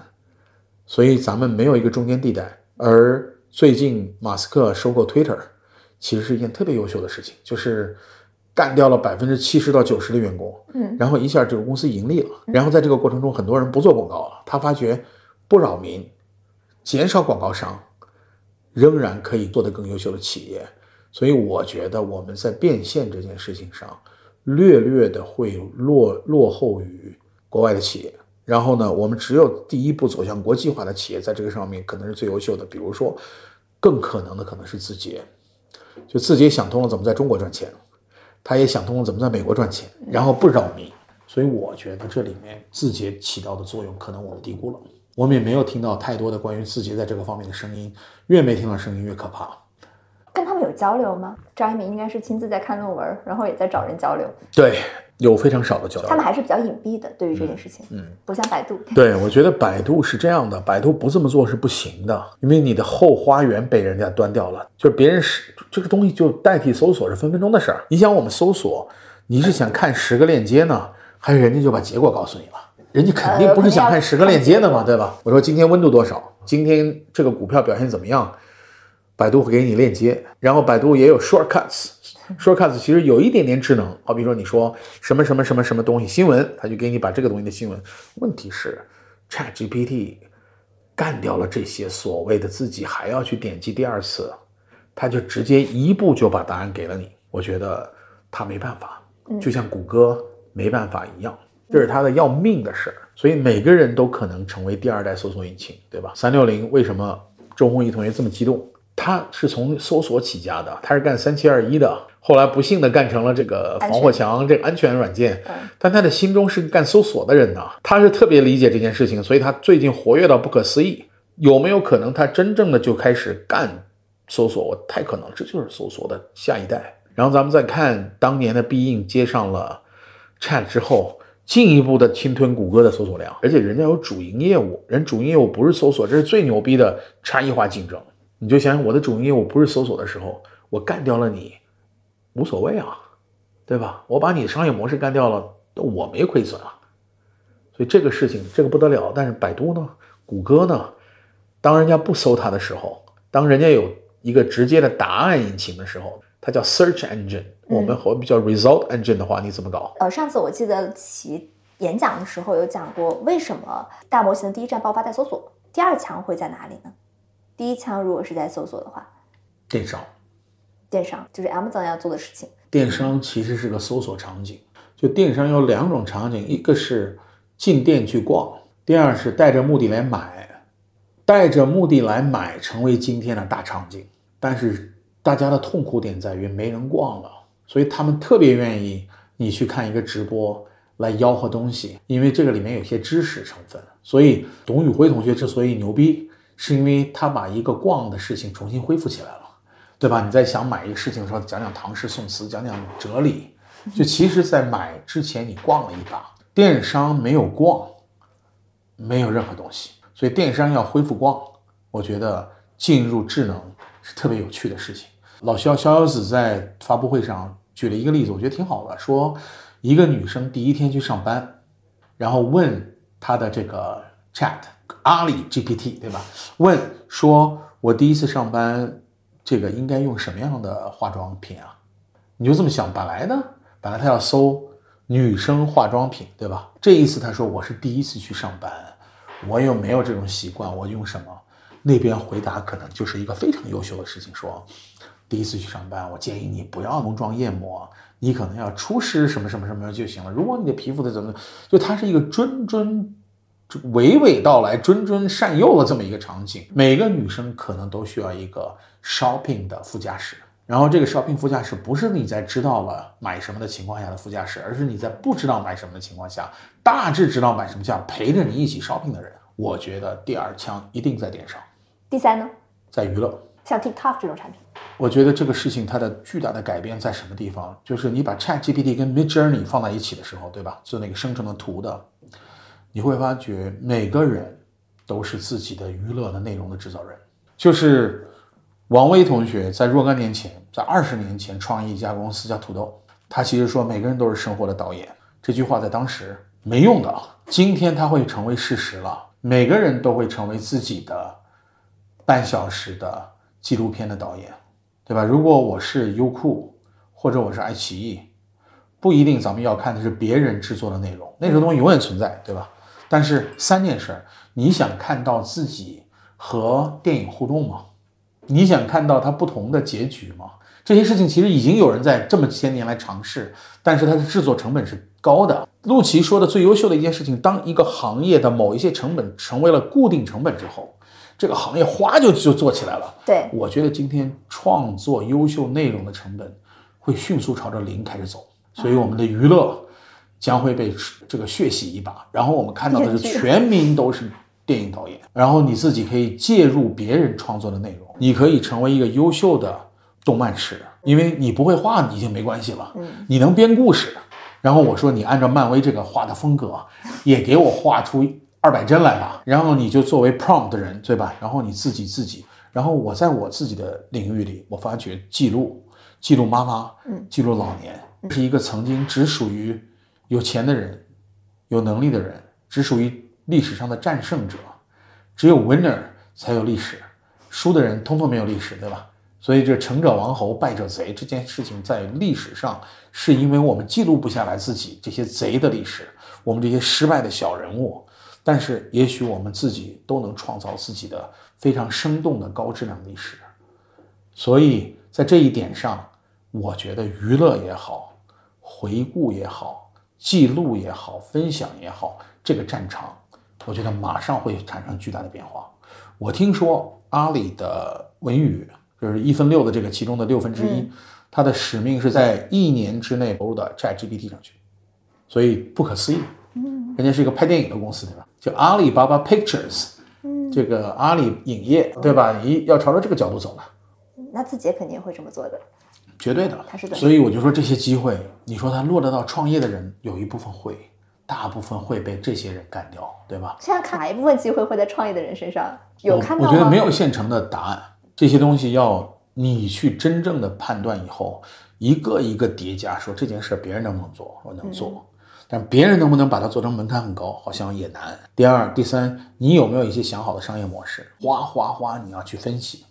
所以咱们没有一个中间地带。而最近马斯克收购 Twitter，其实是一件特别优秀的事情，就是干掉了百分之七十到九十的员工，嗯，然后一下这个公司盈利了，然后在这个过程中，很多人不做广告了，他发觉不扰民，减少广告商，仍然可以做得更优秀的企业。所以我觉得我们在变现这件事情上，略略的会落落后于国外的企业。然后呢，我们只有第一步走向国际化的企业，在这个上面可能是最优秀的。比如说，更可能的可能是字节，就字节想通了怎么在中国赚钱，他也想通了怎么在美国赚钱，然后不扰民。所以我觉得这里面字节起到的作用，可能我们低估了。我们也没有听到太多的关于字节在这个方面的声音，越没听到声音越可怕。跟他们有交流吗？张一鸣应该是亲自在看论文，然后也在找人交流。对，有非常少的交流。他们还是比较隐蔽的，对于这件事情，嗯，不像百度。对，我觉得百度是这样的，百度不这么做是不行的，因为你的后花园被人家端掉了，就是别人是这个东西就代替搜索是分分钟的事儿。你想我们搜索，你是想看十个链接呢，还是人家就把结果告诉你了？人家肯定不是想看十个链接的嘛，对吧？我说今天温度多少，今天这个股票表现怎么样？百度会给你链接，然后百度也有 shortcuts，shortcuts 其实有一点点智能，好比说你说什么什么什么什么东西新闻，它就给你把这个东西的新闻。问题是 Chat GPT 干掉了这些所谓的自己还要去点击第二次，它就直接一步就把答案给了你。我觉得它没办法，就像谷歌没办法一样，这是它的要命的事儿。所以每个人都可能成为第二代搜索引擎，对吧？三六零为什么周鸿祎同学这么激动？他是从搜索起家的，他是干三七二一的，后来不幸的干成了这个防火墙这个安全软件。但他的心中是干搜索的人呐，他是特别理解这件事情，所以他最近活跃到不可思议。有没有可能他真正的就开始干搜索？我太可能，这就是搜索的下一代。然后咱们再看当年的必应接上了 Chat 之后，进一步的侵吞谷歌的搜索量，而且人家有主营业务，人主营业务不是搜索，这是最牛逼的差异化竞争。你就想想我的主营业务不是搜索的时候，我干掉了你，无所谓啊，对吧？我把你商业模式干掉了，我没亏损啊。所以这个事情这个不得了。但是百度呢，谷歌呢，当人家不搜它的时候，当人家有一个直接的答案引擎的时候，它叫 search engine，我们和比较 result engine 的话，你怎么搞？呃，上次我记得其演讲的时候有讲过，为什么大模型的第一站爆发在搜索，第二强会在哪里呢？第一枪如果是在搜索的话，电商，电商就是 Amazon 要做的事情。电商其实是个搜索场景，就电商有两种场景，一个是进店去逛，第二是带着目的来买。带着目的来买成为今天的大场景，但是大家的痛苦点在于没人逛了，所以他们特别愿意你去看一个直播来吆喝东西，因为这个里面有些知识成分。所以董宇辉同学之所以牛逼。是因为他把一个逛的事情重新恢复起来了，对吧？你在想买一个事情的时候，讲讲唐诗宋词，讲讲哲理，就其实，在买之前你逛了一把。电商没有逛，没有任何东西，所以电商要恢复逛，我觉得进入智能是特别有趣的事情。老肖逍遥子在发布会上举了一个例子，我觉得挺好的，说一个女生第一天去上班，然后问她的这个 Chat。阿里 GPT 对吧？问说，我第一次上班，这个应该用什么样的化妆品啊？你就这么想，本来呢，本来他要搜女生化妆品，对吧？这一次他说我是第一次去上班，我又没有这种习惯，我用什么？那边回答可能就是一个非常优秀的事情，说第一次去上班，我建议你不要浓妆艳抹，你可能要出师什么什么什么就行了。如果你的皮肤的怎么，就它是一个谆谆。娓娓道来，谆谆善诱的这么一个场景，每个女生可能都需要一个 shopping 的副驾驶。然后这个 shopping 副驾驶不是你在知道了买什么的情况下的副驾驶，而是你在不知道买什么的情况下，大致知道买什么下，陪着你一起 shopping 的人。我觉得第二枪一定在电商。第三呢，在娱乐，像 TikTok 这种产品。我觉得这个事情它的巨大的改变在什么地方？就是你把 ChatGPT 跟 Midjourney 放在一起的时候，对吧？做那个生成的图的。你会发觉每个人都是自己的娱乐的内容的制造人。就是王威同学在若干年前，在二十年前创立一家公司叫土豆，他其实说每个人都是生活的导演，这句话在当时没用的，今天它会成为事实了。每个人都会成为自己的半小时的纪录片的导演，对吧？如果我是优酷或者我是爱奇艺，不一定咱们要看的是别人制作的内容，那个东西永远存在，对吧？但是三件事儿，你想看到自己和电影互动吗？你想看到它不同的结局吗？这些事情其实已经有人在这么些年来尝试，但是它的制作成本是高的。陆琪说的最优秀的一件事情，当一个行业的某一些成本成为了固定成本之后，这个行业哗就就做起来了。对，我觉得今天创作优秀内容的成本会迅速朝着零开始走，所以我们的娱乐将会被这个血洗一把。然后我们看到的是全民都是电影导演，然后你自己可以介入别人创作的内容，你可以成为一个优秀的。动漫师，因为你不会画已经没关系了，嗯，你能编故事，然后我说你按照漫威这个画的风格，也给我画出二百帧来吧，然后你就作为 prompt 的人，对吧？然后你自己自己，然后我在我自己的领域里，我发觉记录记录妈妈，嗯，记录老年，是一个曾经只属于有钱的人、有能力的人，只属于历史上的战胜者，只有 winner 才有历史，输的人通通没有历史，对吧？所以，这成者王侯，败者贼这件事情，在历史上是因为我们记录不下来自己这些贼的历史，我们这些失败的小人物。但是，也许我们自己都能创造自己的非常生动的高质量历史。所以在这一点上，我觉得娱乐也好，回顾也好，记录也好，分享也好，这个战场，我觉得马上会产生巨大的变化。我听说阿里的文娱。就是一分六的这个其中的六分之一，它的使命是在一年之内投入到 ChatGPT 上去，所以不可思议。嗯，人家是一个拍电影的公司，对吧？叫阿里巴巴 Pictures，嗯，这个阿里影业，对吧？一要朝着这个角度走了。那字节肯定会这么做的，绝对的。所以我就说这些机会，你说他落得到创业的人，有一部分会，大部分会被这些人干掉，对吧？现在看哪一部分机会会在创业的人身上有看到我觉得没有现成的答案。这些东西要你去真正的判断以后，一个一个叠加，说这件事别人能不能做，我能做，但别人能不能把它做成门槛很高，好像也难。第二、第三，你有没有一些想好的商业模式？哗哗哗，你要去分析。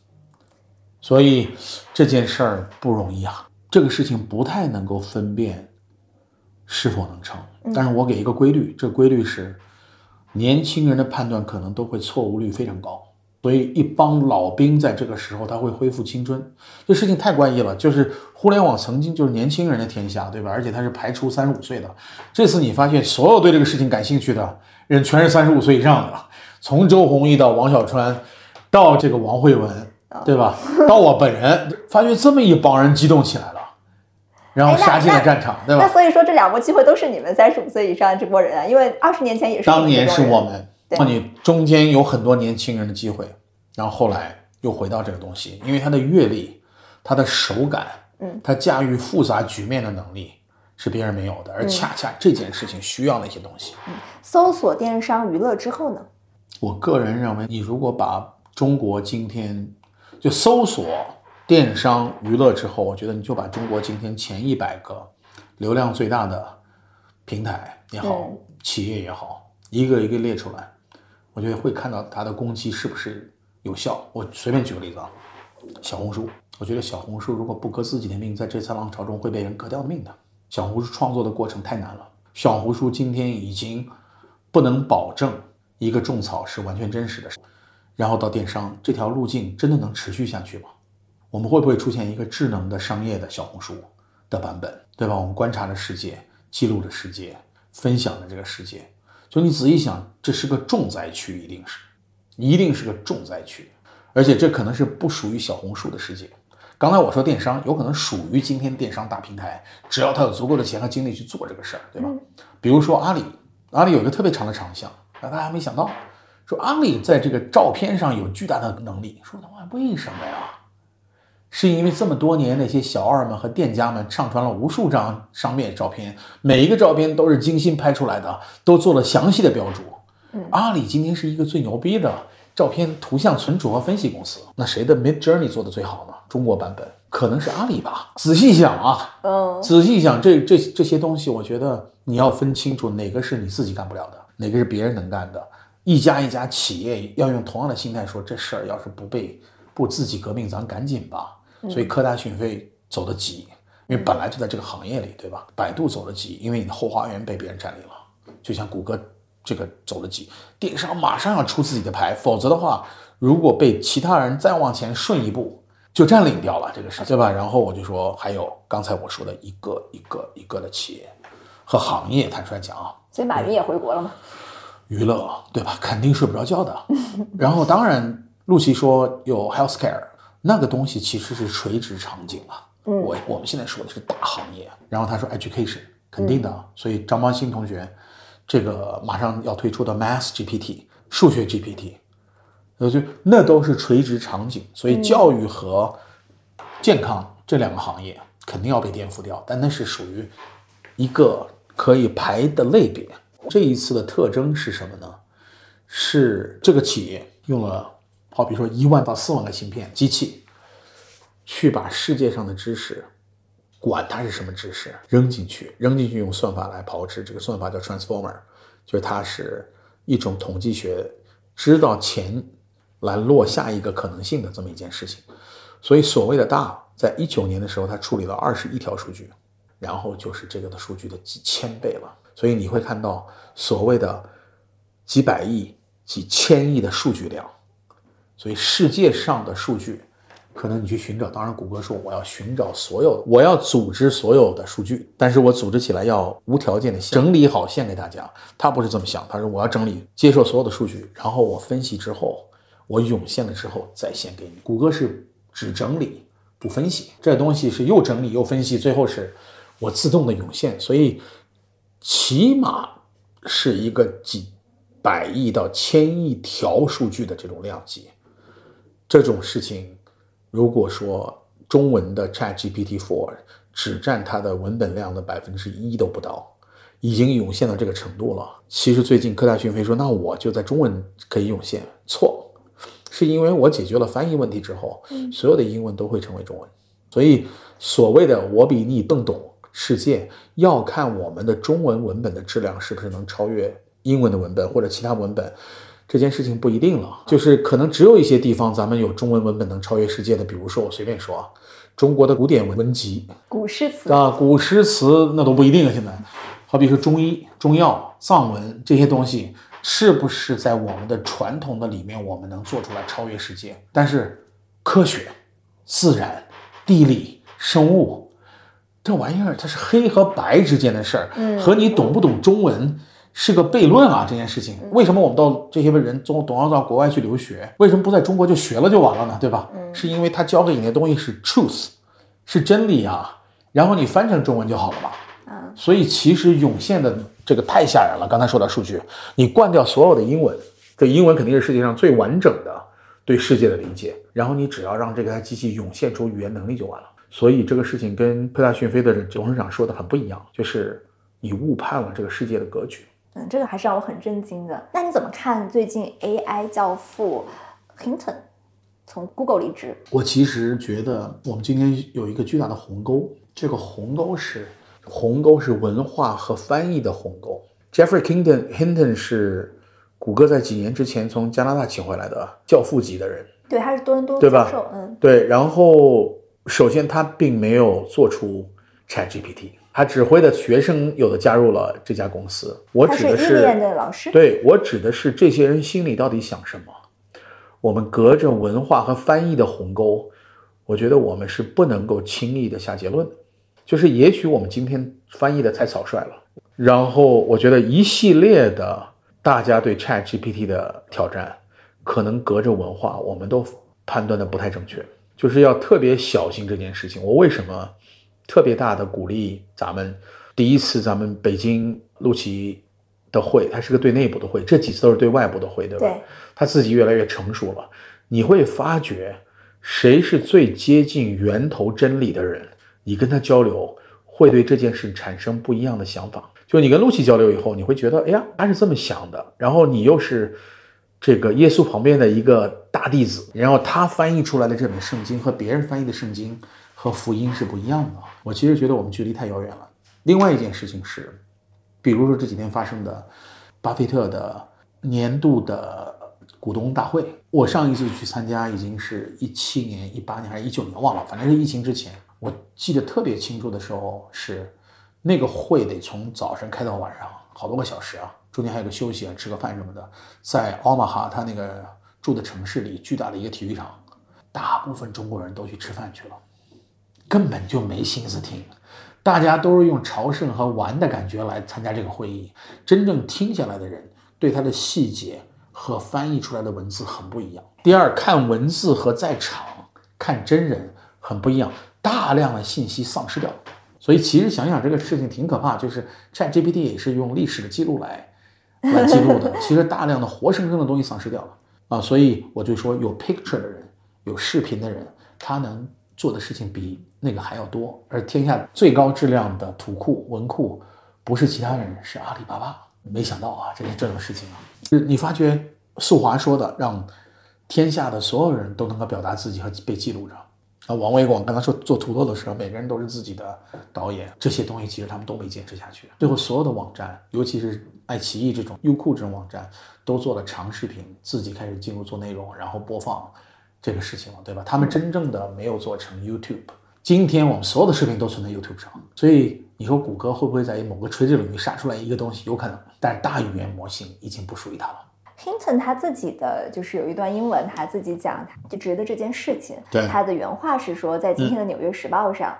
所以这件事儿不容易啊，这个事情不太能够分辨是否能成。但是我给一个规律，这规律是，年轻人的判断可能都会错误率非常高。所以，一帮老兵在这个时候他会恢复青春，这事情太怪异了。就是互联网曾经就是年轻人的天下，对吧？而且它是排除三十五岁的。这次你发现所有对这个事情感兴趣的人全是三十五岁以上的，从周鸿祎到王小川，到这个王慧文，对吧？到我本人，发觉这么一帮人激动起来了，然后杀进了战场，对吧？那所以说这两波机会都是你们三十五岁以上的这波人啊，因为二十年前也是当年是我们。那你中间有很多年轻人的机会，然后后来又回到这个东西，因为他的阅历、他的手感，嗯，他驾驭复杂局面的能力是别人没有的，而恰恰这件事情需要那些东西。嗯，搜索电商娱乐之后呢？我个人认为，你如果把中国今天就搜索电商娱乐之后，我觉得你就把中国今天前一百个流量最大的平台也好，企业也好，一个一个列出来。我觉得会看到它的攻击是不是有效。我随便举个例子啊，小红书，我觉得小红书如果不割自己的命，在这次浪潮中会被人割掉命的。小红书创作的过程太难了，小红书今天已经不能保证一个种草是完全真实的，然后到电商这条路径真的能持续下去吗？我们会不会出现一个智能的商业的小红书的版本，对吧？我们观察着世界，记录着世界，分享着这个世界。就你仔细想，这是个重灾区，一定是，一定是个重灾区，而且这可能是不属于小红书的世界。刚才我说电商有可能属于今天电商大平台，只要他有足够的钱和精力去做这个事儿，对吧？比如说阿里，阿里有一个特别长的长项，但大家没想到，说阿里在这个照片上有巨大的能力，说他妈为什么呀？是因为这么多年那些小二们和店家们上传了无数张商业照片，每一个照片都是精心拍出来的，都做了详细的标注。阿里今天是一个最牛逼的照片图像存储和分析公司。那谁的 Mid Journey 做的最好呢？中国版本，可能是阿里吧。仔细想啊，嗯，仔细想这这这些东西，我觉得你要分清楚哪个是你自己干不了的，哪个是别人能干的。一家一家企业要用同样的心态说，这事儿要是不被不自己革命，咱赶紧吧。所以科大讯飞走得急，因为本来就在这个行业里，对吧？百度走得急，因为你的后花园被别人占领了。就像谷歌这个走得急，电商马上要出自己的牌，否则的话，如果被其他人再往前顺一步，就占领掉了这个事，对吧？然后我就说，还有刚才我说的一个一个一个的企业和行业，坦率讲啊，所以马云也回国了嘛。娱乐对吧？肯定睡不着觉的。然后当然，陆琪说有 healthcare 那个东西其实是垂直场景啊。嗯我我们现在说的是大行业。然后他说 education 肯定的，所以张邦鑫同学这个马上要推出的 Math GPT 数学 GPT，呃就那都是垂直场景，所以教育和健康这两个行业肯定要被颠覆掉，但那是属于一个可以排的类别。这一次的特征是什么呢？是这个企业用了，好比说一万到四万个芯片机器，去把世界上的知识，管它是什么知识，扔进去，扔进去用算法来炮制。这个算法叫 transformer，就是它是一种统计学，知道钱来落下一个可能性的这么一件事情。所以所谓的大，在一九年的时候，它处理了二十一条数据，然后就是这个的数据的几千倍了。所以你会看到所谓的几百亿、几千亿的数据量。所以世界上的数据，可能你去寻找，当然谷歌说我要寻找所有，我要组织所有的数据，但是我组织起来要无条件的整理好献给大家。他不是这么想，他说我要整理接受所有的数据，然后我分析之后，我涌现了之后再献给你。谷歌是只整理不分析，这东西是又整理又分析，最后是我自动的涌现，所以起码是一个几百亿到千亿条数据的这种量级。这种事情，如果说中文的 Chat GPT Four 只占它的文本量的百分之一都不到，已经涌现到这个程度了。其实最近科大讯飞说，那我就在中文可以涌现，错，是因为我解决了翻译问题之后，所有的英文都会成为中文。所以所谓的我比你更懂世界，要看我们的中文文本的质量是不是能超越英文的文本或者其他文本。这件事情不一定了，就是可能只有一些地方咱们有中文文本能超越世界的，比如说我随便说啊，中国的古典文文集古诗词啊，古诗词那都不一定啊。现在，好比说中医、中药、藏文这些东西，是不是在我们的传统的里面，我们能做出来超越世界？但是科学、自然、地理、生物这玩意儿，它是黑和白之间的事儿，嗯和你懂不懂中文。是个悖论啊！这件事情，为什么我们到这些人总总要到国外去留学？为什么不在中国就学了就完了呢？对吧？是因为他教给你的东西是 truth，是真理啊，然后你翻成中文就好了嘛。嗯，所以其实涌现的这个太吓人了。刚才说到数据，你灌掉所有的英文，这英文肯定是世界上最完整的对世界的理解，然后你只要让这个机器涌现出语言能力就完了。所以这个事情跟佩大讯飞的董事长说的很不一样，就是你误判了这个世界的格局。嗯，这个还是让我很震惊的。那你怎么看最近 AI 教父 Hinton 从 Google 离职？我其实觉得我们今天有一个巨大的鸿沟，这个鸿沟是鸿沟是文化和翻译的鸿沟。Jeffrey Hinton Hinton 是谷歌在几年之前从加拿大请回来的教父级的人，对，他是多伦多对吧教授。嗯，对。然后首先他并没有做出 ChatGPT，他指挥的学生有的加入了这家公司。我指的是伊甸的老师。对我指的是这些人心里到底想什么。我们隔着文化和翻译的鸿沟，我觉得我们是不能够轻易的下结论的。就是也许我们今天翻译的太草率了，然后我觉得一系列的大家对 Chat GPT 的挑战，可能隔着文化，我们都判断的不太正确，就是要特别小心这件事情。我为什么特别大的鼓励咱们第一次咱们北京陆琪的会，它是个对内部的会，这几次都是对外部的会，对吧？对他自己越来越成熟了，你会发觉谁是最接近源头真理的人，你跟他交流会对这件事产生不一样的想法。就你跟陆琪交流以后，你会觉得，哎呀，他是这么想的，然后你又是这个耶稣旁边的一个大弟子，然后他翻译出来的这本圣经和别人翻译的圣经和福音是不一样的。我其实觉得我们距离太遥远了。另外一件事情是，比如说这几天发生的巴菲特的年度的股东大会，我上一次去参加已经是一七年、一八年还是一九年忘了，反正是疫情之前。我记得特别清楚的时候是，那个会得从早上开到晚上，好多个小时啊，中间还有个休息啊，吃个饭什么的。在奥马哈他那个住的城市里，巨大的一个体育场，大部分中国人都去吃饭去了，根本就没心思听，大家都是用朝圣和玩的感觉来参加这个会议。真正听下来的人，对他的细节和翻译出来的文字很不一样。第二，看文字和在场看真人很不一样。大量的信息丧失掉，所以其实想想这个事情挺可怕，就是 Chat GPT 也是用历史的记录来来记录的，其实大量的活生生的东西丧失掉了啊，所以我就说有 picture 的人，有视频的人，他能做的事情比那个还要多，而天下最高质量的图库文库不是其他人，是阿里巴巴。没想到啊，这是这种事情啊，你发觉素华说的，让天下的所有人都能够表达自己和被记录着。啊，王维广跟他说做土豆的时候，每个人都是自己的导演，这些东西其实他们都没坚持下去。最后，所有的网站，尤其是爱奇艺这种、优酷这种网站，都做了长视频，自己开始进入做内容，然后播放这个事情了，对吧？他们真正的没有做成 YouTube。今天我们所有的视频都存在 YouTube 上，所以你说谷歌会不会在某个垂直领域杀出来一个东西？有可能，但大语言模型已经不属于它了。Hinton 他自己的就是有一段英文，他自己讲他就觉得这件事情，对他的原话是说，在今天的《纽约时报》上，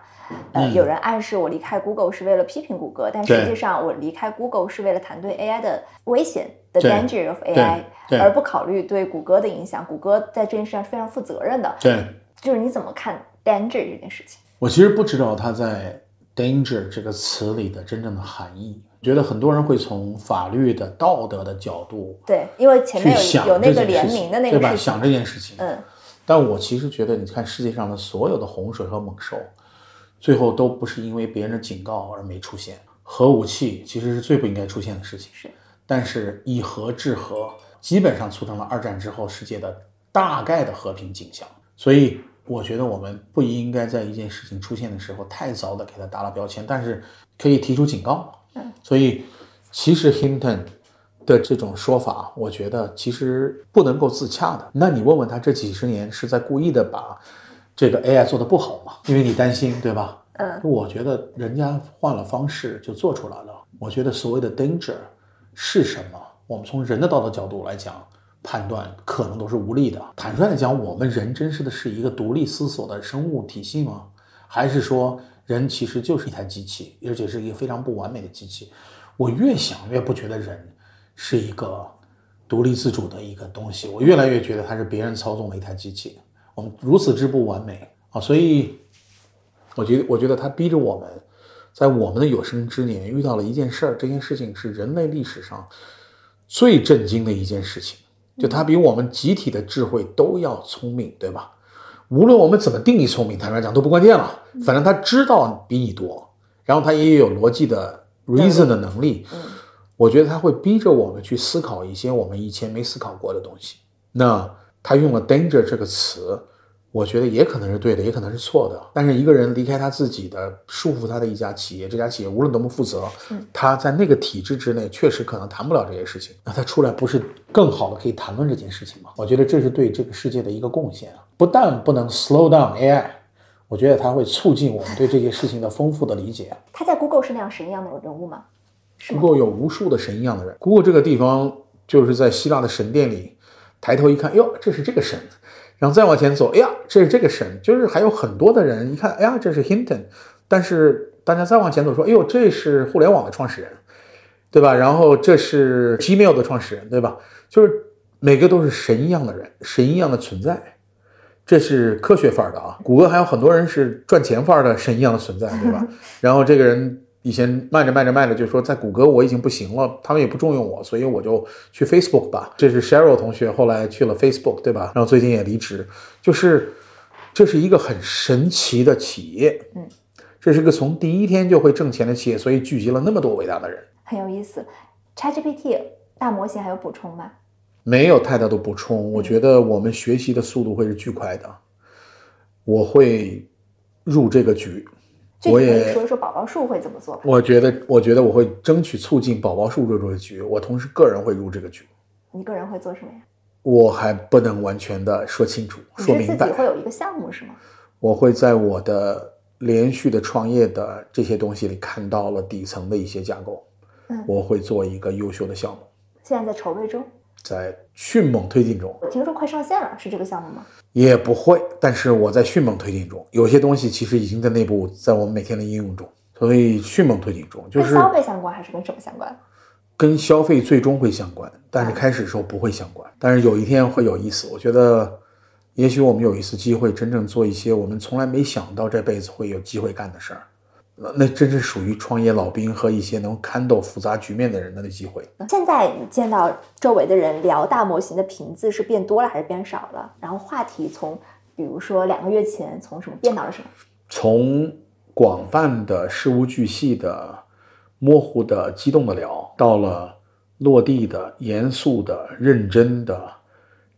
呃，有人暗示我离开 Google 是为了批评谷歌，但实际上我离开 Google 是为了谈对 AI 的危险，the danger of AI，而不考虑对谷歌的影响。谷歌在这件事上是非常负责任的。对，就是你怎么看 danger 这件事情？我其实不知道他在 danger 这个词里的真正的含义。觉得很多人会从法律的道德的角度，对，因为前面有有那个联名的那个对吧？想这件事情，嗯。但我其实觉得，你看世界上的所有的洪水和猛兽，最后都不是因为别人的警告而没出现。核武器其实是最不应该出现的事情，是。但是以核制核，基本上促成了二战之后世界的大概的和平景象。所以我觉得我们不应该在一件事情出现的时候太早的给它打了标签，但是可以提出警告。所以，其实 Hinton 的这种说法，我觉得其实不能够自洽的。那你问问他，这几十年是在故意的把这个 AI 做得不好吗？因为你担心，对吧？嗯，我觉得人家换了方式就做出来了。我觉得所谓的 danger 是什么？我们从人的道德角度来讲，判断可能都是无力的。坦率的讲，我们人真实的是一个独立思索的生物体系吗？还是说？人其实就是一台机器，而且是一个非常不完美的机器。我越想越不觉得人是一个独立自主的一个东西，我越来越觉得它是别人操纵的一台机器。我们如此之不完美啊！所以，我觉得，我觉得它逼着我们，在我们的有生之年遇到了一件事儿。这件事情是人类历史上最震惊的一件事情，就它比我们集体的智慧都要聪明，对吧？无论我们怎么定义聪明，坦白讲都不关键了。反正他知道比你多，然后他也有逻辑的 reason 的能力。嗯，我觉得他会逼着我们去思考一些我们以前没思考过的东西。那他用了 danger 这个词。我觉得也可能是对的，也可能是错的。但是一个人离开他自己的束缚他的一家企业，这家企业无论多么负责，他在那个体制之内确实可能谈不了这些事情。那他出来不是更好的可以谈论这件事情吗？我觉得这是对这个世界的一个贡献啊！不但不能 slow down AI，我觉得它会促进我们对这些事情的丰富的理解。他在 Google 是那样神一样的人物吗？Google 有无数的神一样的人。Google 这个地方就是在希腊的神殿里，抬头一看，哟，这是这个神。然后再往前走，哎呀，这是这个神，就是还有很多的人一看，哎呀，这是 Hinton，但是大家再往前走，说，哎呦，这是互联网的创始人，对吧？然后这是 Gmail 的创始人，对吧？就是每个都是神一样的人，神一样的存在，这是科学范儿的啊。谷歌还有很多人是赚钱范儿的神一样的存在，对吧？然后这个人。以前卖着卖着卖着，就说在谷歌我已经不行了，他们也不重用我，所以我就去 Facebook 吧。这是 Sheryl 同学后来去了 Facebook，对吧？然后最近也离职，就是这是一个很神奇的企业，嗯，这是个从第一天就会挣钱的企业，所以聚集了那么多伟大的人，很有意思。ChatGPT 大模型还有补充吗？没有太大的补充。我觉得我们学习的速度会是巨快的。我会入这个局，我也说说宝宝树会怎么做。我觉得，我觉得我会争取促进宝宝树入这个局。我同时个人会入这个局。你个人会做什么呀？我还不能完全的说清楚、说明白。自己会有一个项目是吗？我会在我的连续的创业的这些东西里看到了底层的一些架构。嗯，我会做一个优秀的项目。现在在筹备中，在迅猛推进中。我听说快上线了，是这个项目吗？也不会，但是我在迅猛推进中。有些东西其实已经在内部，在我们每天的应用中，所以迅猛推进中。就是跟消费相关还是跟什么相关？跟消费最终会相关，但是开始时候不会相关。但是有一天会有意思。我觉得，也许我们有一次机会，真正做一些我们从来没想到这辈子会有机会干的事儿。那那真是属于创业老兵和一些能看懂复杂局面的人的机会。现在你见到周围的人聊大模型的频次是变多了还是变少了？然后话题从，比如说两个月前从什么变到了什么？从广泛的事无巨细的、模糊的、激动的聊，到了落地的、严肃的、认真的，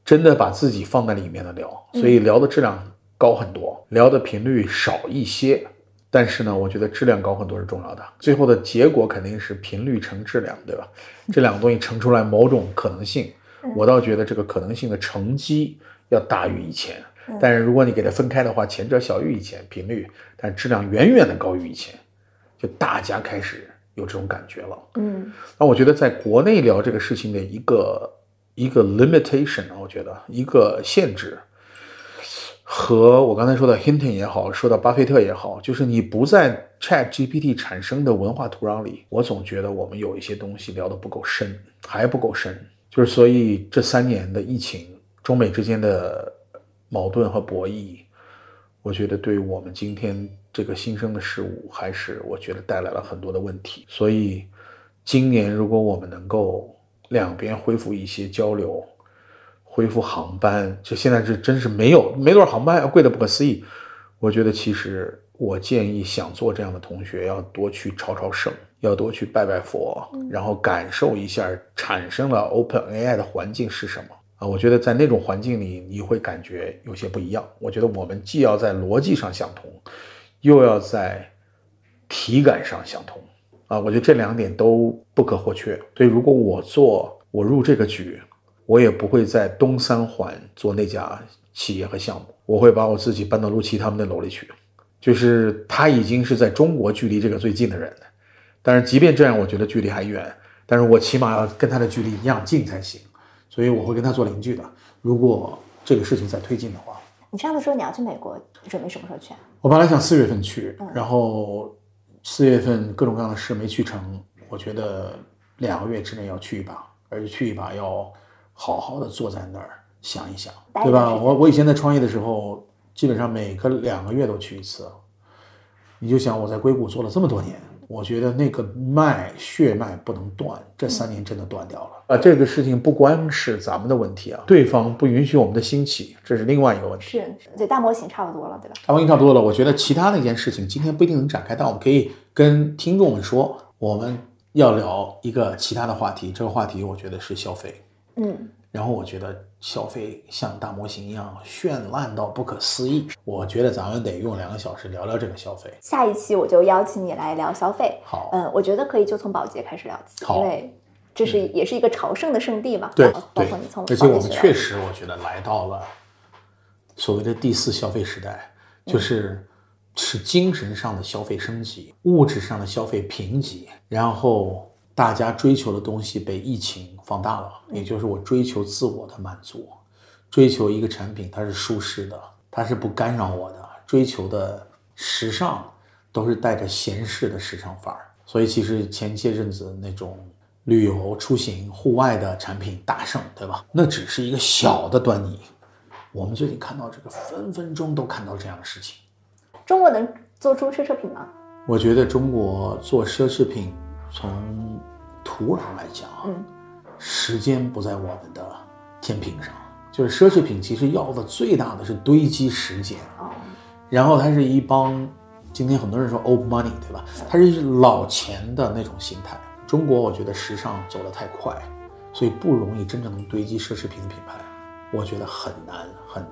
真的把自己放在里面的聊。所以聊的质量高很多，聊的频率少一些。但是呢，我觉得质量高很多是重要的。最后的结果肯定是频率乘质量，对吧？这两个东西乘出来某种可能性，我倒觉得这个可能性的乘积要大于以前。但是如果你给它分开的话，前者小于以前频率，但质量远远的高于以前，就大家开始有这种感觉了。嗯，那我觉得在国内聊这个事情的一个一个 limitation 啊，我觉得一个限制。和我刚才说的 Hinton 也好，说到巴菲特也好，就是你不在 Chat GPT 产生的文化土壤里，我总觉得我们有一些东西聊得不够深，还不够深。就是所以这三年的疫情，中美之间的矛盾和博弈，我觉得对我们今天这个新生的事物，还是我觉得带来了很多的问题。所以今年如果我们能够两边恢复一些交流。恢复航班，就现在是真是没有没多少航班，贵的不可思议。我觉得其实我建议想做这样的同学要多去朝朝圣，要多去拜拜佛，然后感受一下产生了 Open AI 的环境是什么啊？我觉得在那种环境里你会感觉有些不一样。我觉得我们既要在逻辑上相同，又要在体感上相同啊！我觉得这两点都不可或缺。所以如果我做，我入这个局。我也不会在东三环做那家企业和项目，我会把我自己搬到陆琪他们的楼里去。就是他已经是在中国距离这个最近的人了，但是即便这样，我觉得距离还远。但是我起码要跟他的距离一样近才行，所以我会跟他做邻居的。如果这个事情在推进的话，你上次说你要去美国，准备什么时候去？我本来想四月份去，然后四月份各种各样的事没去成，我觉得两个月之内要去一把，而且去一把要。好好的坐在那儿想一想，对吧？我我以前在创业的时候，基本上每隔两个月都去一次。你就想我在硅谷做了这么多年，我觉得那个脉血脉不能断，这三年真的断掉了啊！这个事情不光是咱们的问题啊，对方不允许我们的兴起，这是另外一个问题。是，对大模型差不多了，对吧？大模型差不多了，我觉得其他那件事情今天不一定能展开，但我们可以跟听众们说，我们要聊一个其他的话题，这个话题我觉得是消费。嗯，然后我觉得消费像大模型一样绚烂到不可思议。我觉得咱们得用两个小时聊聊这个消费。下一期我就邀请你来聊消费。好，嗯，我觉得可以就从保洁开始聊起，因为这是也是一个朝圣的圣地嘛。对，包括你从而且我们确实，我觉得来到了所谓的第四消费时代，就是是精神上的消费升级，物质上的消费贫瘠，然后。大家追求的东西被疫情放大了，也就是我追求自我的满足，追求一个产品它是舒适的，它是不干扰我的，追求的时尚都是带着闲适的时尚范儿。所以其实前些阵子那种旅游出行户外的产品大盛，对吧？那只是一个小的端倪。我们最近看到这个，分分钟都看到这样的事情。中国能做出奢侈品吗？我觉得中国做奢侈品。从土壤来讲，嗯，时间不在我们的天平上。就是奢侈品其实要的最大的是堆积时间，哦，然后它是一帮，今天很多人说 old money，对吧？它是老钱的那种心态。中国我觉得时尚走得太快，所以不容易真正能堆积奢侈品的品牌，我觉得很难很难。